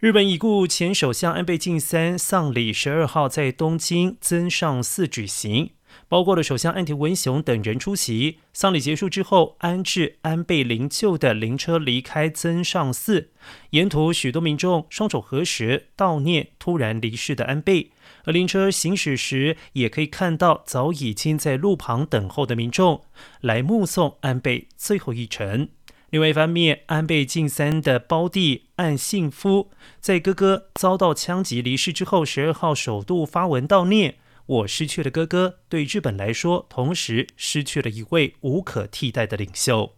日本已故前首相安倍晋三丧礼十二号在东京增上寺举行，包括了首相岸田文雄等人出席。丧礼结束之后，安置安倍灵柩的灵车离开增上寺，沿途许多民众双手合十悼念突然离世的安倍。而灵车行驶时，也可以看到早已经在路旁等候的民众来目送安倍最后一程。另外一方面，安倍晋三的胞弟岸信夫在哥哥遭到枪击离世之后，十二号首度发文悼念：“我失去了哥哥，对日本来说，同时失去了一位无可替代的领袖。”